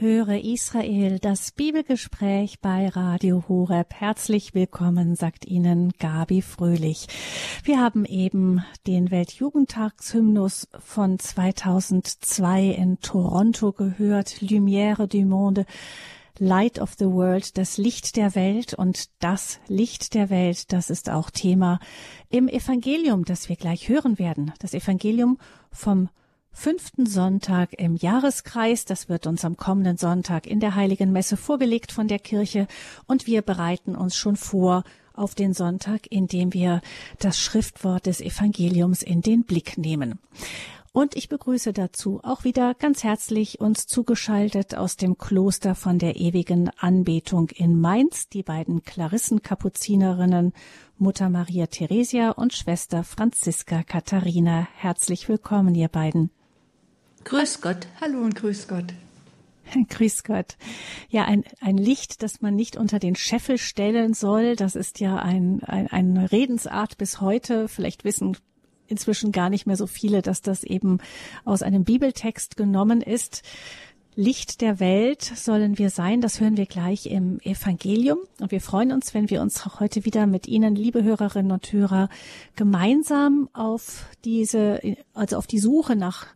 Höre Israel, das Bibelgespräch bei Radio Horeb. Herzlich willkommen, sagt Ihnen Gabi Fröhlich. Wir haben eben den Weltjugendtagshymnus von 2002 in Toronto gehört, Lumière du Monde. Light of the World, das Licht der Welt und das Licht der Welt, das ist auch Thema im Evangelium, das wir gleich hören werden. Das Evangelium vom fünften Sonntag im Jahreskreis. Das wird uns am kommenden Sonntag in der Heiligen Messe vorgelegt von der Kirche und wir bereiten uns schon vor auf den Sonntag, indem wir das Schriftwort des Evangeliums in den Blick nehmen. Und ich begrüße dazu auch wieder ganz herzlich uns zugeschaltet aus dem Kloster von der ewigen Anbetung in Mainz, die beiden Klarissenkapuzinerinnen Mutter Maria Theresia und Schwester Franziska Katharina. Herzlich willkommen, ihr beiden. Grüß Gott. Hallo und grüß Gott. Grüß Gott. Ja, ein, ein Licht, das man nicht unter den Scheffel stellen soll, das ist ja ein, ein, eine Redensart bis heute. Vielleicht wissen inzwischen gar nicht mehr so viele, dass das eben aus einem Bibeltext genommen ist. Licht der Welt sollen wir sein, das hören wir gleich im Evangelium. Und wir freuen uns, wenn wir uns heute wieder mit Ihnen, liebe Hörerinnen und Hörer, gemeinsam auf diese, also auf die Suche nach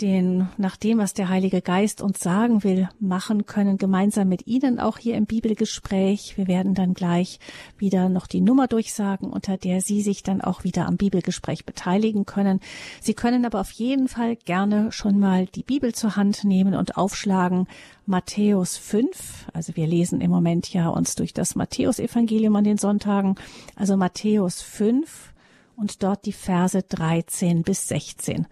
den, nach dem, was der Heilige Geist uns sagen will, machen können, gemeinsam mit Ihnen auch hier im Bibelgespräch. Wir werden dann gleich wieder noch die Nummer durchsagen, unter der Sie sich dann auch wieder am Bibelgespräch beteiligen können. Sie können aber auf jeden Fall gerne schon mal die Bibel zur Hand nehmen und aufschlagen. Matthäus 5, also wir lesen im Moment ja uns durch das Matthäusevangelium an den Sonntagen, also Matthäus 5 und dort die Verse 13 bis 16.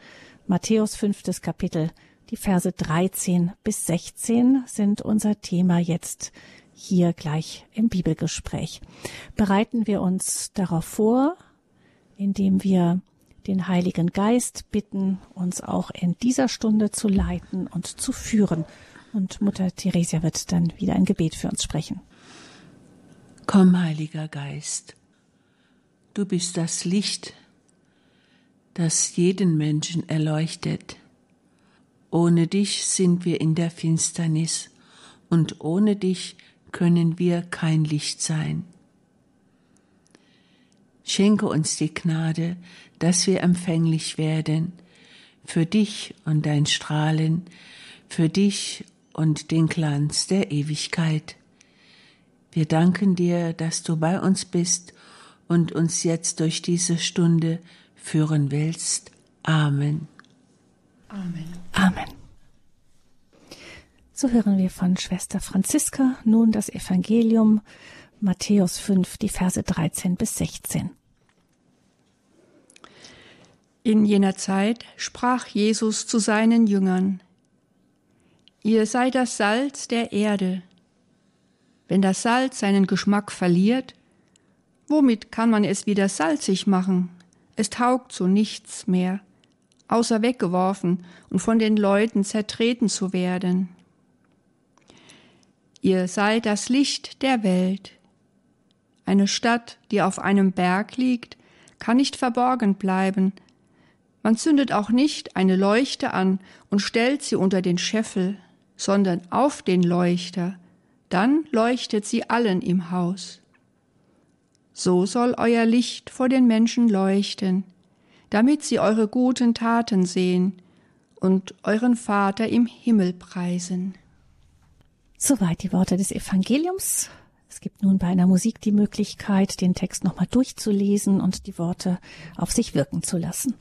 Matthäus fünftes Kapitel, die Verse 13 bis 16 sind unser Thema jetzt hier gleich im Bibelgespräch. Bereiten wir uns darauf vor, indem wir den Heiligen Geist bitten, uns auch in dieser Stunde zu leiten und zu führen. Und Mutter Theresia wird dann wieder ein Gebet für uns sprechen. Komm, Heiliger Geist, du bist das Licht, das jeden Menschen erleuchtet. Ohne dich sind wir in der Finsternis und ohne dich können wir kein Licht sein. Schenke uns die Gnade, dass wir empfänglich werden für dich und dein Strahlen, für dich und den Glanz der Ewigkeit. Wir danken dir, dass du bei uns bist und uns jetzt durch diese Stunde führen willst. Amen. Amen. Amen. So hören wir von Schwester Franziska nun das Evangelium Matthäus 5, die Verse 13 bis 16. In jener Zeit sprach Jesus zu seinen Jüngern, Ihr seid das Salz der Erde. Wenn das Salz seinen Geschmack verliert, womit kann man es wieder salzig machen? Es taugt zu nichts mehr, außer weggeworfen und von den Leuten zertreten zu werden. Ihr seid das Licht der Welt. Eine Stadt, die auf einem Berg liegt, kann nicht verborgen bleiben. Man zündet auch nicht eine Leuchte an und stellt sie unter den Scheffel, sondern auf den Leuchter, dann leuchtet sie allen im Haus so soll euer Licht vor den Menschen leuchten, damit sie eure guten Taten sehen und euren Vater im Himmel preisen. Soweit die Worte des Evangeliums. Es gibt nun bei einer Musik die Möglichkeit, den Text nochmal durchzulesen und die Worte auf sich wirken zu lassen.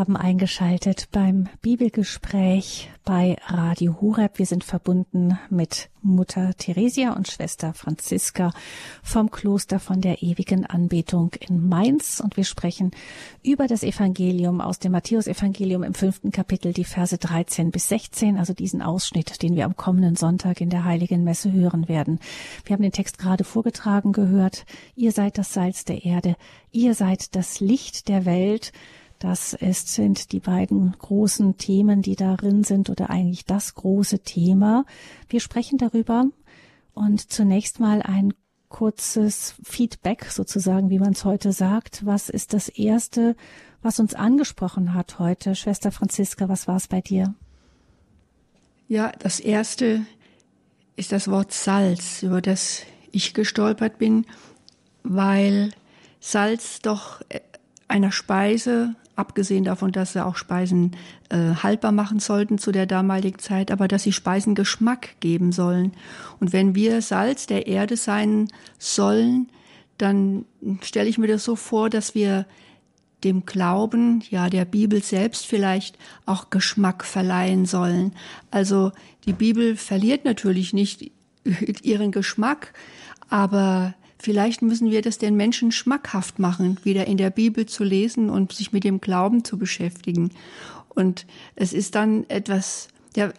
Haben eingeschaltet beim Bibelgespräch bei Radio Horeb. Wir sind verbunden mit Mutter Theresia und Schwester Franziska vom Kloster von der ewigen Anbetung in Mainz und wir sprechen über das Evangelium aus dem Matthäusevangelium im fünften Kapitel, die Verse 13 bis 16, also diesen Ausschnitt, den wir am kommenden Sonntag in der Heiligen Messe hören werden. Wir haben den Text gerade vorgetragen gehört. Ihr seid das Salz der Erde. Ihr seid das Licht der Welt. Das ist, sind die beiden großen Themen, die darin sind oder eigentlich das große Thema. Wir sprechen darüber und zunächst mal ein kurzes Feedback sozusagen, wie man es heute sagt. Was ist das Erste, was uns angesprochen hat heute? Schwester Franziska, was war es bei dir? Ja, das Erste ist das Wort Salz, über das ich gestolpert bin, weil Salz doch einer Speise, abgesehen davon, dass sie auch Speisen äh, haltbar machen sollten zu der damaligen Zeit, aber dass sie Speisen Geschmack geben sollen. Und wenn wir Salz der Erde sein sollen, dann stelle ich mir das so vor, dass wir dem Glauben, ja der Bibel selbst vielleicht auch Geschmack verleihen sollen. Also die Bibel verliert natürlich nicht ihren Geschmack, aber Vielleicht müssen wir das den Menschen schmackhaft machen, wieder in der Bibel zu lesen und sich mit dem Glauben zu beschäftigen. Und es ist dann etwas, ja,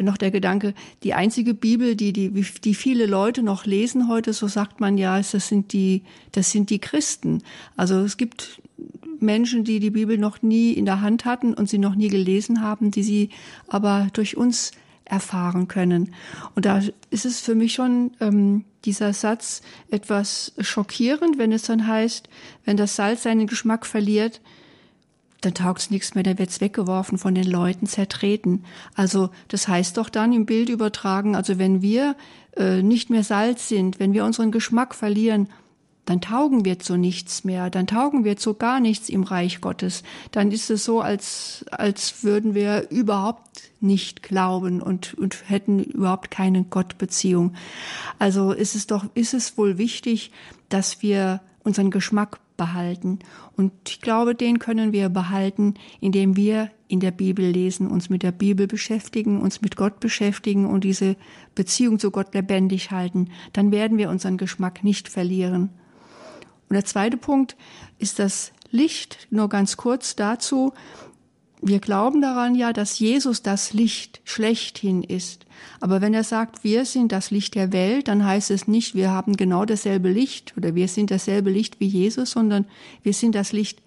noch der Gedanke, die einzige Bibel, die, die, die viele Leute noch lesen heute, so sagt man ja, das sind die, das sind die Christen. Also es gibt Menschen, die die Bibel noch nie in der Hand hatten und sie noch nie gelesen haben, die sie aber durch uns erfahren können. Und da ist es für mich schon ähm, dieser Satz etwas schockierend, wenn es dann heißt, wenn das Salz seinen Geschmack verliert, dann taugt es nichts mehr, dann wird es weggeworfen, von den Leuten zertreten. Also das heißt doch dann im Bild übertragen, also wenn wir äh, nicht mehr Salz sind, wenn wir unseren Geschmack verlieren, dann taugen wir zu nichts mehr, dann taugen wir zu gar nichts im Reich Gottes. Dann ist es so, als, als würden wir überhaupt nicht glauben und, und hätten überhaupt keine Gottbeziehung. Also ist es doch, ist es wohl wichtig, dass wir unseren Geschmack behalten. Und ich glaube, den können wir behalten, indem wir in der Bibel lesen, uns mit der Bibel beschäftigen, uns mit Gott beschäftigen und diese Beziehung zu Gott lebendig halten. Dann werden wir unseren Geschmack nicht verlieren. Und der zweite Punkt ist das Licht. Nur ganz kurz dazu. Wir glauben daran ja, dass Jesus das Licht schlechthin ist. Aber wenn er sagt, wir sind das Licht der Welt, dann heißt es nicht, wir haben genau dasselbe Licht oder wir sind dasselbe Licht wie Jesus, sondern wir sind das Licht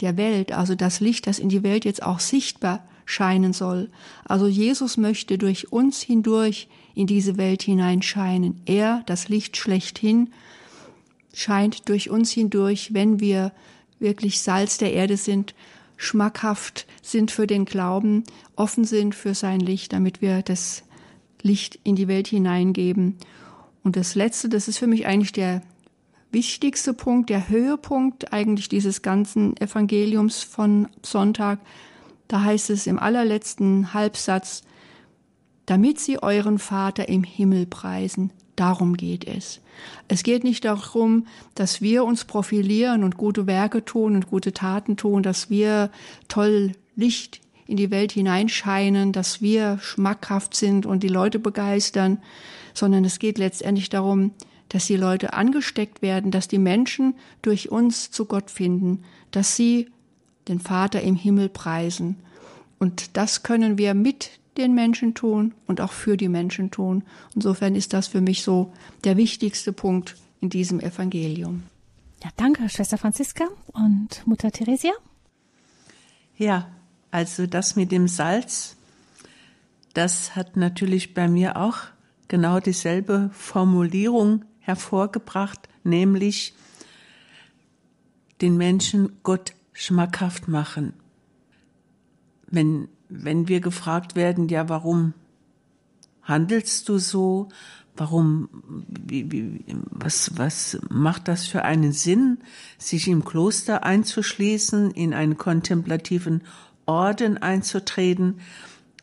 der Welt, also das Licht, das in die Welt jetzt auch sichtbar scheinen soll. Also Jesus möchte durch uns hindurch in diese Welt hineinscheinen. Er, das Licht schlechthin, scheint durch uns hindurch, wenn wir wirklich Salz der Erde sind, schmackhaft sind für den Glauben, offen sind für sein Licht, damit wir das Licht in die Welt hineingeben. Und das Letzte, das ist für mich eigentlich der wichtigste Punkt, der Höhepunkt eigentlich dieses ganzen Evangeliums von Sonntag. Da heißt es im allerletzten Halbsatz, damit sie euren Vater im Himmel preisen. Darum geht es. Es geht nicht darum, dass wir uns profilieren und gute Werke tun und gute Taten tun, dass wir toll Licht in die Welt hineinscheinen, dass wir schmackhaft sind und die Leute begeistern, sondern es geht letztendlich darum, dass die Leute angesteckt werden, dass die Menschen durch uns zu Gott finden, dass sie den Vater im Himmel preisen. Und das können wir mit den Menschen tun und auch für die Menschen tun. Insofern ist das für mich so der wichtigste Punkt in diesem Evangelium. Ja, danke, Schwester Franziska und Mutter Theresia. Ja, also das mit dem Salz, das hat natürlich bei mir auch genau dieselbe Formulierung hervorgebracht, nämlich den Menschen Gott schmackhaft machen. Wenn wenn wir gefragt werden, ja, warum handelst du so? Warum, wie, wie, was, was macht das für einen Sinn, sich im Kloster einzuschließen, in einen kontemplativen Orden einzutreten?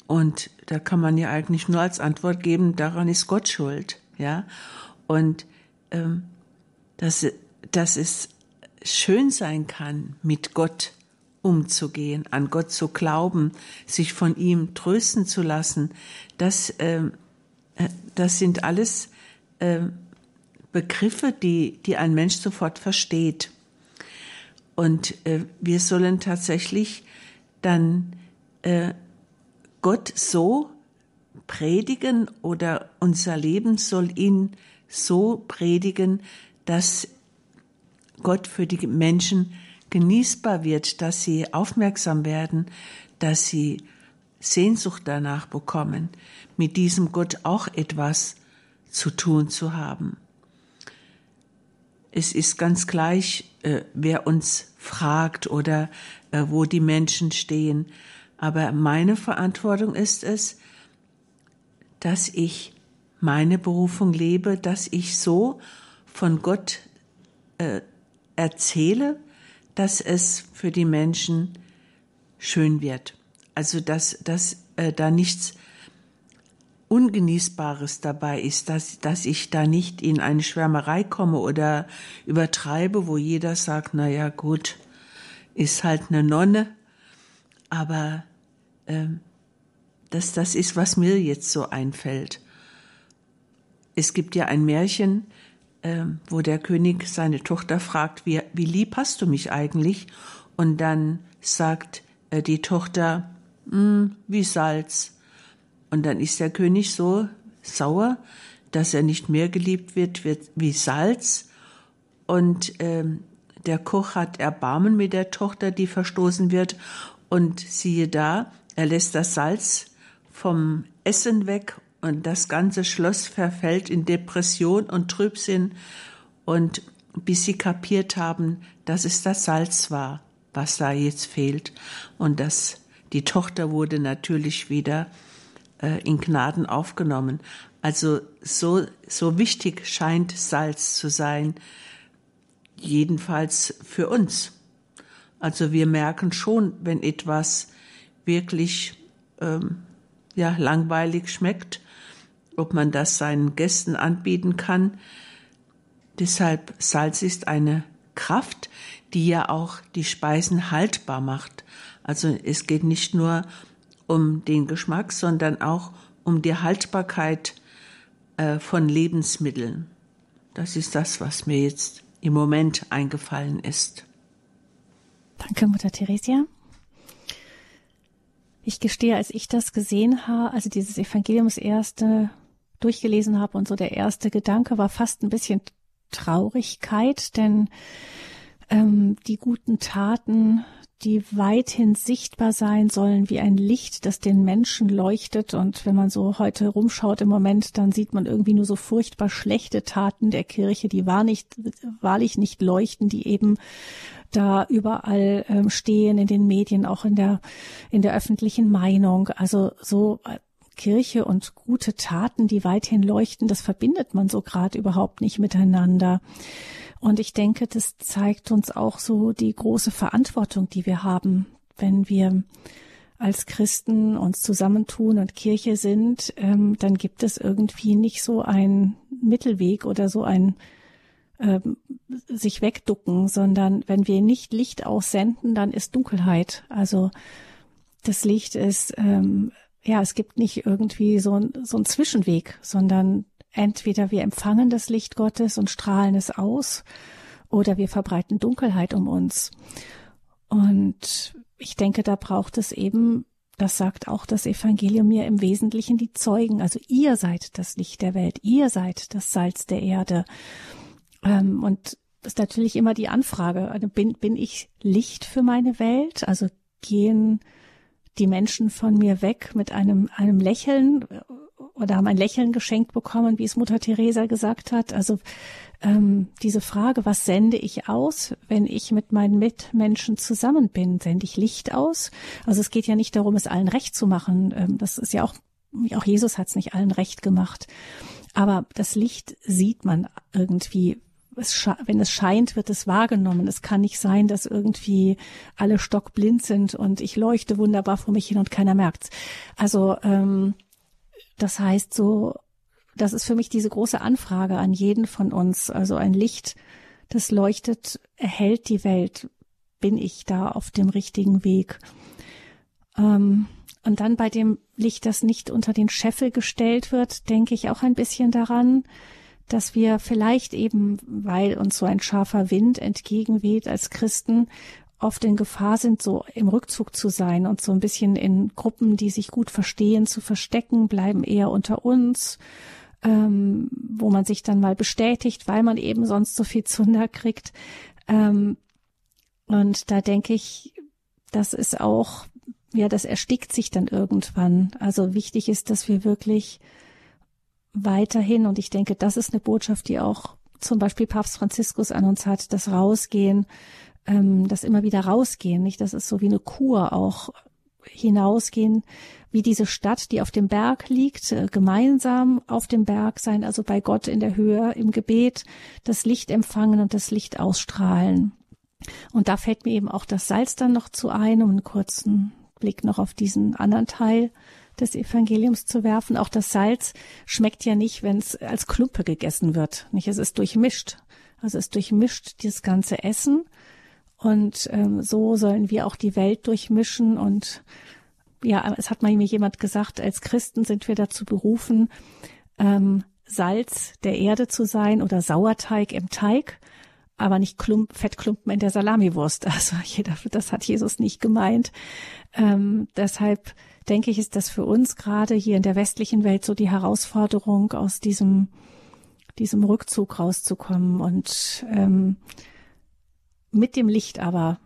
Und da kann man ja eigentlich nur als Antwort geben, daran ist Gott schuld, ja. Und ähm, dass, dass es schön sein kann, mit Gott umzugehen, an Gott zu glauben, sich von ihm trösten zu lassen, das, ähm, äh, das sind alles äh, Begriffe, die, die ein Mensch sofort versteht. Und äh, wir sollen tatsächlich dann äh, Gott so predigen oder unser Leben soll ihn so predigen, dass Gott für die Menschen genießbar wird, dass sie aufmerksam werden, dass sie Sehnsucht danach bekommen, mit diesem Gott auch etwas zu tun zu haben. Es ist ganz gleich, äh, wer uns fragt oder äh, wo die Menschen stehen. Aber meine Verantwortung ist es, dass ich meine Berufung lebe, dass ich so von Gott äh, erzähle, dass es für die Menschen schön wird. Also dass, dass äh, da nichts Ungenießbares dabei ist, dass, dass ich da nicht in eine Schwärmerei komme oder übertreibe, wo jeder sagt, na ja, gut, ist halt eine Nonne, aber ähm, das, das ist, was mir jetzt so einfällt. Es gibt ja ein Märchen, wo der König seine Tochter fragt, wie, wie lieb hast du mich eigentlich? Und dann sagt äh, die Tochter, hm, wie Salz. Und dann ist der König so sauer, dass er nicht mehr geliebt wird, wird wie Salz. Und ähm, der Koch hat Erbarmen mit der Tochter, die verstoßen wird. Und siehe da, er lässt das Salz vom Essen weg und das ganze Schloss verfällt in Depression und Trübsinn. Und bis sie kapiert haben, dass es das Salz war, was da jetzt fehlt. Und das, die Tochter wurde natürlich wieder äh, in Gnaden aufgenommen. Also so, so wichtig scheint Salz zu sein, jedenfalls für uns. Also wir merken schon, wenn etwas wirklich ähm, ja langweilig schmeckt, ob man das seinen Gästen anbieten kann. Deshalb Salz ist eine Kraft, die ja auch die Speisen haltbar macht. Also es geht nicht nur um den Geschmack, sondern auch um die Haltbarkeit äh, von Lebensmitteln. Das ist das, was mir jetzt im Moment eingefallen ist. Danke, Mutter Theresia. Ich gestehe, als ich das gesehen habe, also dieses Evangelium das erste durchgelesen habe und so der erste Gedanke war fast ein bisschen Traurigkeit, denn ähm, die guten Taten, die weithin sichtbar sein sollen wie ein Licht, das den Menschen leuchtet. Und wenn man so heute rumschaut im Moment, dann sieht man irgendwie nur so furchtbar schlechte Taten der Kirche, die wahr nicht, wahrlich nicht leuchten, die eben da überall ähm, stehen in den Medien, auch in der, in der öffentlichen Meinung. Also so Kirche und gute Taten, die weithin leuchten, das verbindet man so gerade überhaupt nicht miteinander. Und ich denke, das zeigt uns auch so die große Verantwortung, die wir haben, wenn wir als Christen uns zusammentun und Kirche sind, ähm, dann gibt es irgendwie nicht so einen Mittelweg oder so ein ähm, sich wegducken, sondern wenn wir nicht Licht aussenden, dann ist Dunkelheit. Also das Licht ist, ähm, ja, es gibt nicht irgendwie so, ein, so einen Zwischenweg, sondern entweder wir empfangen das Licht Gottes und strahlen es aus oder wir verbreiten Dunkelheit um uns. Und ich denke, da braucht es eben, das sagt auch das Evangelium mir im Wesentlichen die Zeugen. Also ihr seid das Licht der Welt, ihr seid das Salz der Erde. Ähm, und das ist natürlich immer die Anfrage, also bin, bin ich Licht für meine Welt? Also gehen die Menschen von mir weg mit einem, einem Lächeln äh, oder haben ein Lächeln geschenkt bekommen, wie es Mutter Teresa gesagt hat. Also ähm, diese Frage, was sende ich aus, wenn ich mit meinen Mitmenschen zusammen bin? Sende ich Licht aus? Also es geht ja nicht darum, es allen recht zu machen. Ähm, das ist ja auch, auch Jesus hat es nicht allen recht gemacht. Aber das Licht sieht man irgendwie es wenn es scheint, wird es wahrgenommen. Es kann nicht sein, dass irgendwie alle stockblind sind und ich leuchte wunderbar vor mich hin und keiner merkt's. Also ähm, das heißt so, das ist für mich diese große Anfrage an jeden von uns. Also ein Licht, das leuchtet, erhält die Welt. Bin ich da auf dem richtigen Weg? Ähm, und dann bei dem Licht, das nicht unter den Scheffel gestellt wird, denke ich auch ein bisschen daran, dass wir vielleicht eben, weil uns so ein scharfer Wind entgegenweht als Christen, oft in Gefahr sind, so im Rückzug zu sein und so ein bisschen in Gruppen, die sich gut verstehen, zu verstecken, bleiben eher unter uns, ähm, wo man sich dann mal bestätigt, weil man eben sonst so viel Zunder kriegt. Ähm, Und da denke ich, das ist auch, ja, das erstickt sich dann irgendwann. Also wichtig ist, dass wir wirklich weiterhin, und ich denke, das ist eine Botschaft, die auch zum Beispiel Papst Franziskus an uns hat, das Rausgehen, ähm, das immer wieder rausgehen, nicht? Das ist so wie eine Kur auch hinausgehen, wie diese Stadt, die auf dem Berg liegt, äh, gemeinsam auf dem Berg sein, also bei Gott in der Höhe, im Gebet, das Licht empfangen und das Licht ausstrahlen. Und da fällt mir eben auch das Salz dann noch zu ein, um einen kurzen Blick noch auf diesen anderen Teil des Evangeliums zu werfen. Auch das Salz schmeckt ja nicht, wenn es als Klumpe gegessen wird. Nicht, es ist durchmischt. Also es durchmischt das ganze Essen. Und ähm, so sollen wir auch die Welt durchmischen. Und ja, es hat mal jemand gesagt, als Christen sind wir dazu berufen, ähm, Salz der Erde zu sein oder Sauerteig im Teig aber nicht Klump, Fettklumpen in der Salamiwurst. Also jeder, das hat Jesus nicht gemeint. Ähm, deshalb denke ich, ist das für uns gerade hier in der westlichen Welt so die Herausforderung, aus diesem, diesem Rückzug rauszukommen und ähm, mit dem Licht aber,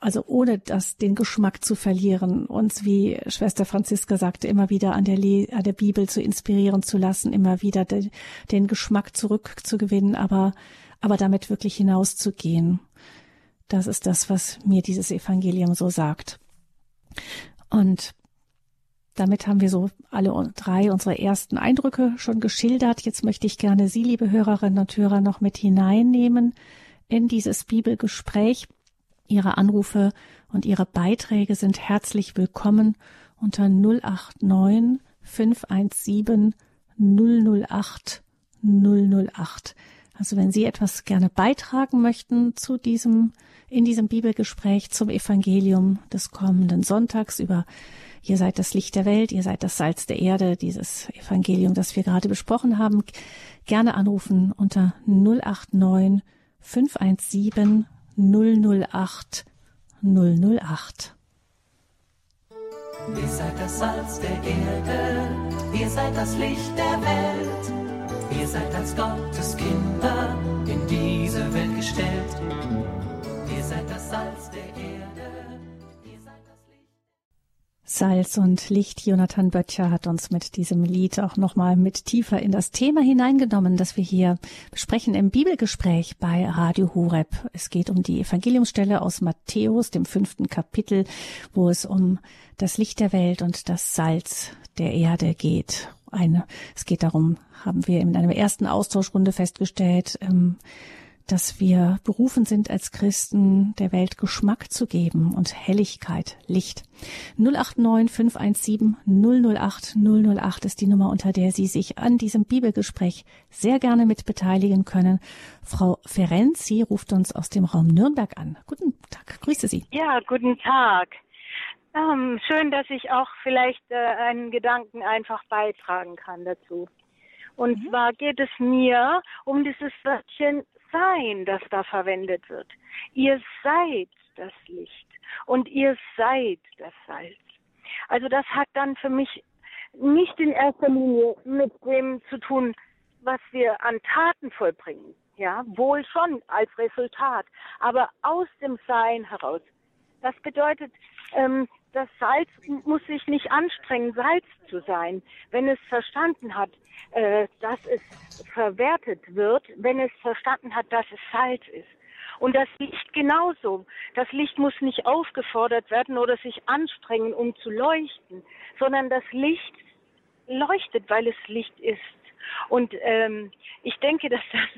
also ohne das, den Geschmack zu verlieren, uns, wie Schwester Franziska sagte, immer wieder an der, an der Bibel zu inspirieren zu lassen, immer wieder de den Geschmack zurückzugewinnen, aber aber damit wirklich hinauszugehen. Das ist das, was mir dieses Evangelium so sagt. Und damit haben wir so alle drei unsere ersten Eindrücke schon geschildert. Jetzt möchte ich gerne Sie, liebe Hörerinnen und Hörer, noch mit hineinnehmen in dieses Bibelgespräch. Ihre Anrufe und Ihre Beiträge sind herzlich willkommen unter 089 517 008 008. Also wenn Sie etwas gerne beitragen möchten zu diesem, in diesem Bibelgespräch zum Evangelium des kommenden Sonntags über Ihr seid das Licht der Welt, ihr seid das Salz der Erde, dieses Evangelium, das wir gerade besprochen haben, gerne anrufen unter 089 517 008 008. Ihr seid das Salz der Erde, ihr seid das Licht der Welt. Ihr seid als Gottes Kinder in diese Welt gestellt. Ihr seid das Salz der Erde. Salz und Licht. Jonathan Böttcher hat uns mit diesem Lied auch nochmal mit tiefer in das Thema hineingenommen, das wir hier besprechen im Bibelgespräch bei Radio Horeb. Es geht um die Evangeliumsstelle aus Matthäus, dem fünften Kapitel, wo es um das Licht der Welt und das Salz der Erde geht eine, es geht darum, haben wir in einer ersten Austauschrunde festgestellt, ähm, dass wir berufen sind als Christen, der Welt Geschmack zu geben und Helligkeit, Licht. 089 517 008 008 ist die Nummer, unter der Sie sich an diesem Bibelgespräch sehr gerne mit beteiligen können. Frau Ferenzi ruft uns aus dem Raum Nürnberg an. Guten Tag, grüße Sie. Ja, guten Tag. Ähm, schön, dass ich auch vielleicht äh, einen Gedanken einfach beitragen kann dazu. Und mhm. zwar geht es mir um dieses Wörtchen sein, das da verwendet wird. Ihr seid das Licht und ihr seid das Salz. Also das hat dann für mich nicht in erster Linie mit dem zu tun, was wir an Taten vollbringen. Ja, wohl schon als Resultat, aber aus dem Sein heraus. Das bedeutet, ähm, das Salz muss sich nicht anstrengen, Salz zu sein, wenn es verstanden hat, äh, dass es verwertet wird, wenn es verstanden hat, dass es Salz ist. Und das Licht genauso. Das Licht muss nicht aufgefordert werden oder sich anstrengen, um zu leuchten, sondern das Licht leuchtet, weil es Licht ist. Und ähm, ich denke, dass das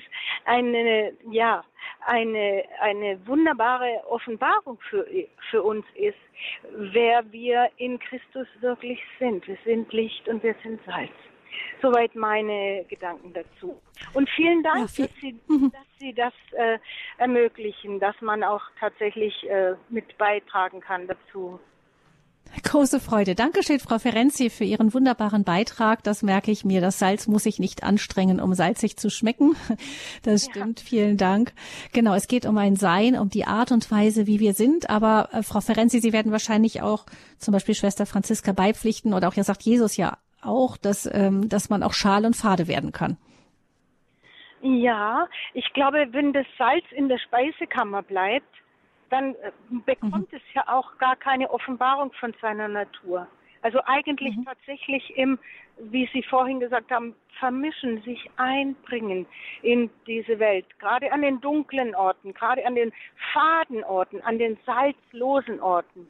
eine, ja, eine, eine wunderbare Offenbarung für, für uns ist, wer wir in Christus wirklich sind. Wir sind Licht und wir sind Salz. Soweit meine Gedanken dazu. Und vielen Dank, ja, viel, dass, Sie, mhm. dass Sie das äh, ermöglichen, dass man auch tatsächlich äh, mit beitragen kann dazu. Große Freude. Dankeschön, Frau Ferenzi, für Ihren wunderbaren Beitrag. Das merke ich mir. Das Salz muss ich nicht anstrengen, um salzig zu schmecken. Das stimmt. Ja. Vielen Dank. Genau, es geht um ein Sein, um die Art und Weise, wie wir sind. Aber äh, Frau Ferenzi, Sie werden wahrscheinlich auch zum Beispiel Schwester Franziska beipflichten oder auch ja sagt Jesus ja auch, dass, ähm, dass man auch schal und fade werden kann. Ja, ich glaube, wenn das Salz in der Speisekammer bleibt, dann äh, bekommt mhm. es ja auch gar keine Offenbarung von seiner Natur. Also eigentlich mhm. tatsächlich im, wie Sie vorhin gesagt haben, vermischen, sich einbringen in diese Welt. Gerade an den dunklen Orten, gerade an den faden Orten, an den salzlosen Orten.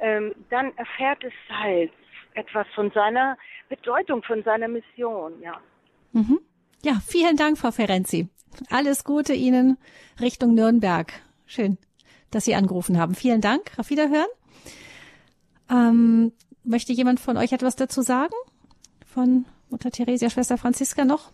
Ähm, dann erfährt es Salz etwas von seiner Bedeutung, von seiner Mission, ja. Mhm. Ja, vielen Dank, Frau Ferenzi. Alles Gute Ihnen Richtung Nürnberg. Schön, dass Sie angerufen haben. Vielen Dank. Auf Wiederhören. Ähm, Möchte jemand von euch etwas dazu sagen? Von Mutter Theresia, Schwester Franziska noch?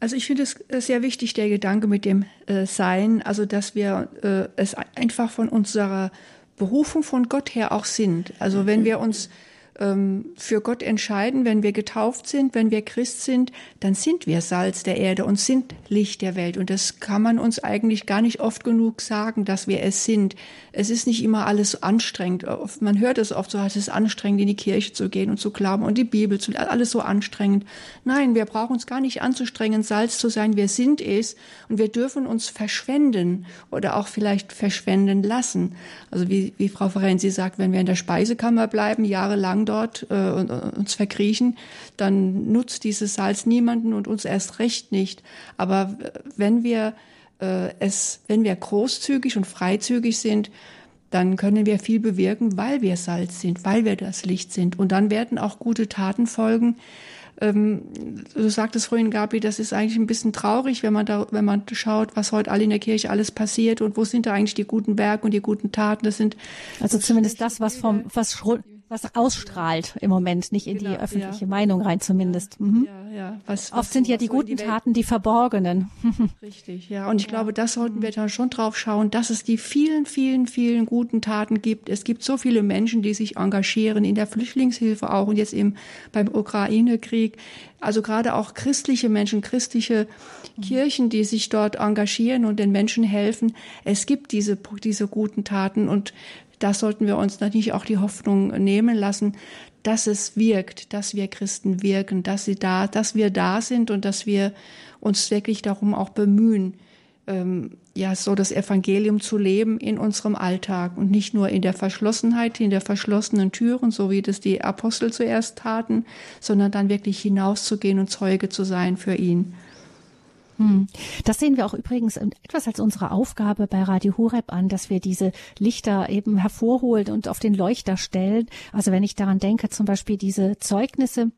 Also ich finde es sehr wichtig, der Gedanke mit dem äh, Sein, also dass wir äh, es einfach von unserer Berufung von Gott her auch sind. Also wenn wir uns ähm, für Gott entscheiden, wenn wir getauft sind, wenn wir Christ sind, dann sind wir Salz der Erde und sind Licht der Welt. Und das kann man uns eigentlich gar nicht oft genug sagen, dass wir es sind. Es ist nicht immer alles anstrengend. Man hört es oft so, es ist anstrengend, in die Kirche zu gehen und zu glauben und die Bibel zu alles so anstrengend. Nein, wir brauchen uns gar nicht anzustrengen, Salz zu sein. Wir sind es und wir dürfen uns verschwenden oder auch vielleicht verschwenden lassen. Also wie, wie Frau Ferenzi sagt, wenn wir in der Speisekammer bleiben, jahrelang dort äh, und, uns verkriechen, dann nutzt dieses Salz niemanden und uns erst recht nicht. Aber wenn wir äh, es, wenn wir großzügig und freizügig sind, dann können wir viel bewirken, weil wir Salz sind, weil wir das Licht sind. Und dann werden auch gute Taten folgen. Ähm, du sagtest vorhin, Gabi, das ist eigentlich ein bisschen traurig, wenn man da, wenn man schaut, was heute alle in der Kirche alles passiert und wo sind da eigentlich die guten Werke und die guten Taten. Das sind also zumindest das, was vom was was ausstrahlt im Moment, nicht in genau, die öffentliche ja. Meinung rein zumindest. Mhm. Ja, ja. Was, was, Oft sind ja die guten die Taten die verborgenen. Richtig, ja. Und ich glaube, das sollten wir da schon drauf schauen, dass es die vielen, vielen, vielen guten Taten gibt. Es gibt so viele Menschen, die sich engagieren in der Flüchtlingshilfe auch und jetzt eben beim Ukraine-Krieg. Also gerade auch christliche Menschen, christliche Kirchen, die sich dort engagieren und den Menschen helfen. Es gibt diese, diese guten Taten und da sollten wir uns natürlich auch die Hoffnung nehmen lassen, dass es wirkt, dass wir Christen wirken, dass sie da, dass wir da sind und dass wir uns wirklich darum auch bemühen, ähm, ja, so das Evangelium zu leben in unserem Alltag und nicht nur in der Verschlossenheit, in der verschlossenen Türen, so wie das die Apostel zuerst taten, sondern dann wirklich hinauszugehen und Zeuge zu sein für ihn. Hm. Das sehen wir auch übrigens etwas als unsere Aufgabe bei Radio Horeb an, dass wir diese Lichter eben hervorholen und auf den Leuchter stellen. Also wenn ich daran denke, zum Beispiel diese Zeugnisse,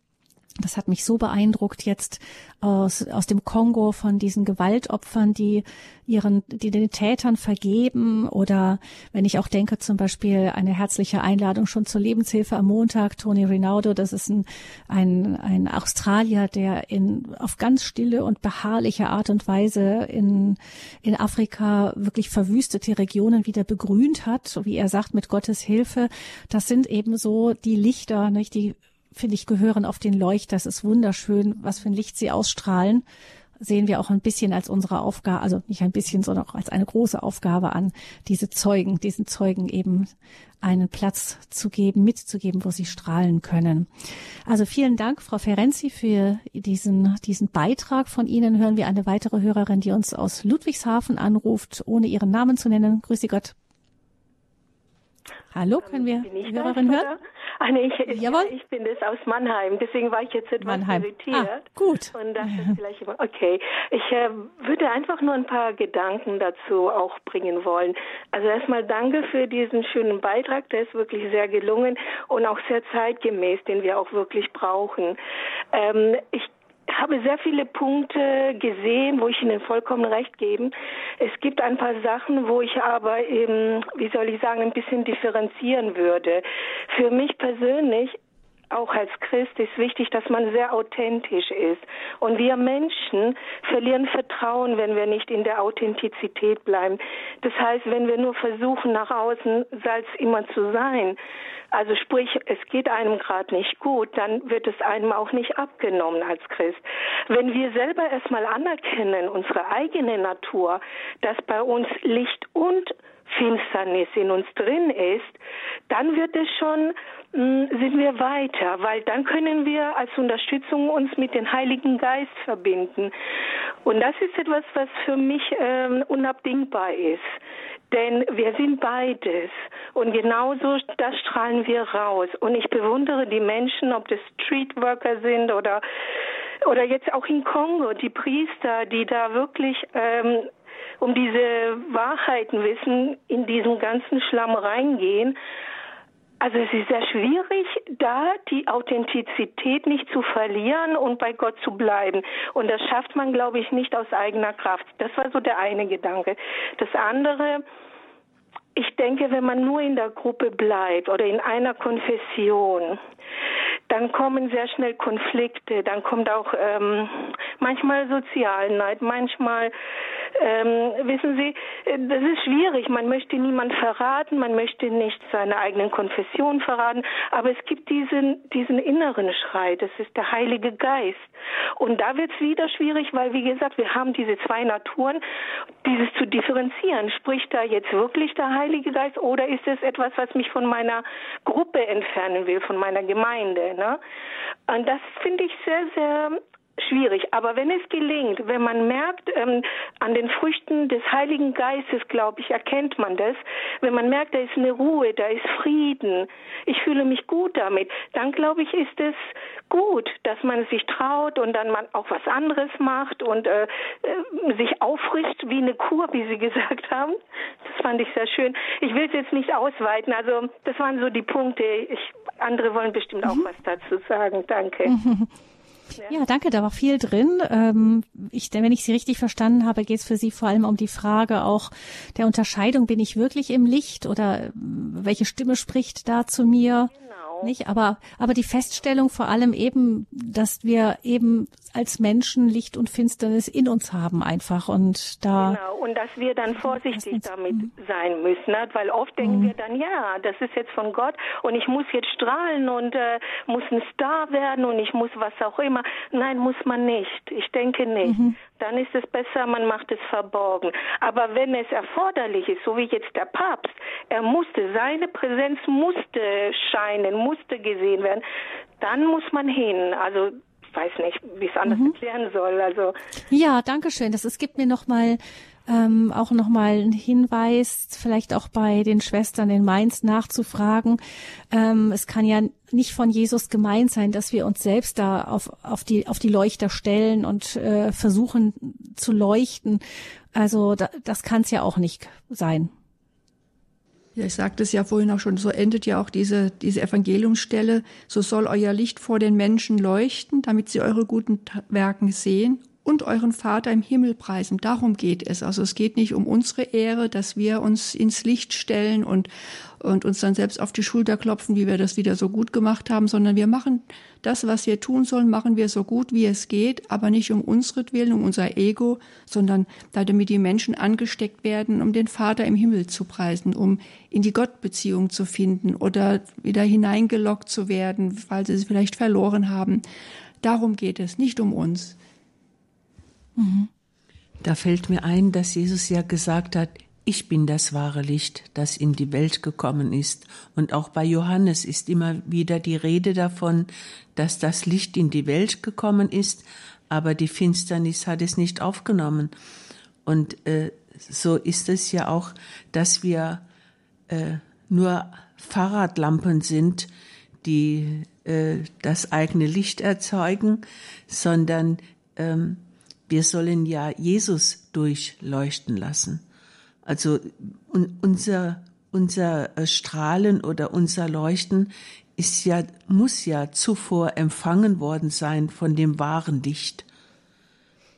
das hat mich so beeindruckt jetzt aus, aus dem Kongo von diesen Gewaltopfern, die ihren, die den Tätern vergeben oder wenn ich auch denke zum Beispiel eine herzliche Einladung schon zur Lebenshilfe am Montag, Tony Rinaldo, das ist ein, ein, ein Australier, der in, auf ganz stille und beharrliche Art und Weise in, in Afrika wirklich verwüstete Regionen wieder begrünt hat, wie er sagt, mit Gottes Hilfe. Das sind eben so die Lichter, nicht, die finde ich, gehören auf den Leuchter. Es ist wunderschön, was für ein Licht sie ausstrahlen. Sehen wir auch ein bisschen als unsere Aufgabe, also nicht ein bisschen, sondern auch als eine große Aufgabe an, diese Zeugen, diesen Zeugen eben einen Platz zu geben, mitzugeben, wo sie strahlen können. Also vielen Dank, Frau Ferenzi, für diesen, diesen Beitrag. Von Ihnen hören wir eine weitere Hörerin, die uns aus Ludwigshafen anruft, ohne ihren Namen zu nennen. Grüße Gott. Hallo, können wir die Hörerin hören? Ah, nee, ich, Jawohl. ich bin das aus Mannheim, deswegen war ich jetzt etwas Mannheim. irritiert. Ah, gut. Und das ist vielleicht immer, okay. Ich äh, würde einfach nur ein paar Gedanken dazu auch bringen wollen. Also erstmal danke für diesen schönen Beitrag, der ist wirklich sehr gelungen und auch sehr zeitgemäß, den wir auch wirklich brauchen. Ähm, ich habe sehr viele Punkte gesehen, wo ich Ihnen vollkommen recht gebe. Es gibt ein paar Sachen, wo ich aber eben, wie soll ich sagen, ein bisschen differenzieren würde. Für mich persönlich auch als Christ ist wichtig, dass man sehr authentisch ist. Und wir Menschen verlieren Vertrauen, wenn wir nicht in der Authentizität bleiben. Das heißt, wenn wir nur versuchen, nach außen Salz immer zu sein, also sprich, es geht einem gerade nicht gut, dann wird es einem auch nicht abgenommen als Christ. Wenn wir selber erstmal anerkennen, unsere eigene Natur, dass bei uns Licht und Finsternis in uns drin ist, dann wird es schon, mh, hm, sind wir weiter, weil dann können wir als Unterstützung uns mit dem Heiligen Geist verbinden. Und das ist etwas, was für mich ähm, unabdingbar ist. Denn wir sind beides. Und genauso, das strahlen wir raus. Und ich bewundere die Menschen, ob das Streetworker sind oder, oder jetzt auch in Kongo, die Priester, die da wirklich ähm, um diese Wahrheiten wissen, in diesen ganzen Schlamm reingehen. Also es ist sehr schwierig, da die Authentizität nicht zu verlieren und bei Gott zu bleiben. Und das schafft man, glaube ich, nicht aus eigener Kraft. Das war so der eine Gedanke. Das andere, ich denke, wenn man nur in der Gruppe bleibt oder in einer Konfession, dann kommen sehr schnell Konflikte, dann kommt auch ähm, manchmal Sozialneid, manchmal ähm, wissen Sie, äh, das ist schwierig. Man möchte niemand verraten, man möchte nicht seine eigenen Konfession verraten, aber es gibt diesen, diesen inneren Schrei, das ist der Heilige Geist. Und da wird es wieder schwierig, weil, wie gesagt, wir haben diese zwei Naturen, dieses zu differenzieren. Spricht da jetzt wirklich der Heilige Geist oder ist es etwas, was mich von meiner Gruppe entfernen will, von meiner Gemeinde? Ne? Und das finde ich sehr, sehr schwierig. Aber wenn es gelingt, wenn man merkt, ähm, an den Früchten des Heiligen Geistes, glaube ich, erkennt man das, wenn man merkt, da ist eine Ruhe, da ist Frieden, ich fühle mich gut damit, dann glaube ich, ist es gut, dass man sich traut und dann man auch was anderes macht und äh, äh, sich auffrischt wie eine Kur, wie Sie gesagt haben. Das fand ich sehr schön. Ich will es jetzt nicht ausweiten, also das waren so die Punkte. Ich, andere wollen bestimmt auch mhm. was dazu sagen. Danke. Mhm. Ja, danke, da war viel drin. Ähm, ich, wenn ich Sie richtig verstanden habe, geht es für Sie vor allem um die Frage auch der Unterscheidung, bin ich wirklich im Licht oder äh, welche Stimme spricht da zu mir? Nicht, aber, aber die Feststellung vor allem eben, dass wir eben als Menschen Licht und Finsternis in uns haben einfach und da. Genau, und dass wir dann vorsichtig damit mhm. sein müssen, ne? weil oft denken mhm. wir dann, ja, das ist jetzt von Gott und ich muss jetzt strahlen und äh, muss ein Star werden und ich muss was auch immer. Nein, muss man nicht. Ich denke nicht. Mhm. Dann ist es besser, man macht es verborgen. Aber wenn es erforderlich ist, so wie jetzt der Papst, er musste, seine Präsenz musste scheinen, musste gesehen werden, dann muss man hin. Also ich weiß nicht, wie ich es anders mhm. erklären soll. Also ja, danke schön. Das es gibt mir noch mal ähm, auch noch mal einen Hinweis, vielleicht auch bei den Schwestern in Mainz nachzufragen. Ähm, es kann ja nicht von Jesus gemeint sein, dass wir uns selbst da auf, auf, die, auf die Leuchter stellen und äh, versuchen zu leuchten. Also da, das kann es ja auch nicht sein. Ja, ich sagte es ja vorhin auch schon, so endet ja auch diese, diese Evangeliumsstelle. So soll euer Licht vor den Menschen leuchten, damit sie eure guten Werken sehen und euren Vater im Himmel preisen. Darum geht es. Also es geht nicht um unsere Ehre, dass wir uns ins Licht stellen und, und uns dann selbst auf die Schulter klopfen, wie wir das wieder so gut gemacht haben, sondern wir machen das, was wir tun sollen, machen wir so gut, wie es geht, aber nicht um unsretwillen, um unser Ego, sondern damit die Menschen angesteckt werden, um den Vater im Himmel zu preisen, um in die Gottbeziehung zu finden oder wieder hineingelockt zu werden, weil sie es vielleicht verloren haben. Darum geht es, nicht um uns. Da fällt mir ein, dass Jesus ja gesagt hat, ich bin das wahre Licht, das in die Welt gekommen ist. Und auch bei Johannes ist immer wieder die Rede davon, dass das Licht in die Welt gekommen ist, aber die Finsternis hat es nicht aufgenommen. Und äh, so ist es ja auch, dass wir äh, nur Fahrradlampen sind, die äh, das eigene Licht erzeugen, sondern ähm, wir sollen ja Jesus durchleuchten lassen. Also unser, unser äh, Strahlen oder unser Leuchten ist ja, muss ja zuvor empfangen worden sein von dem wahren Licht.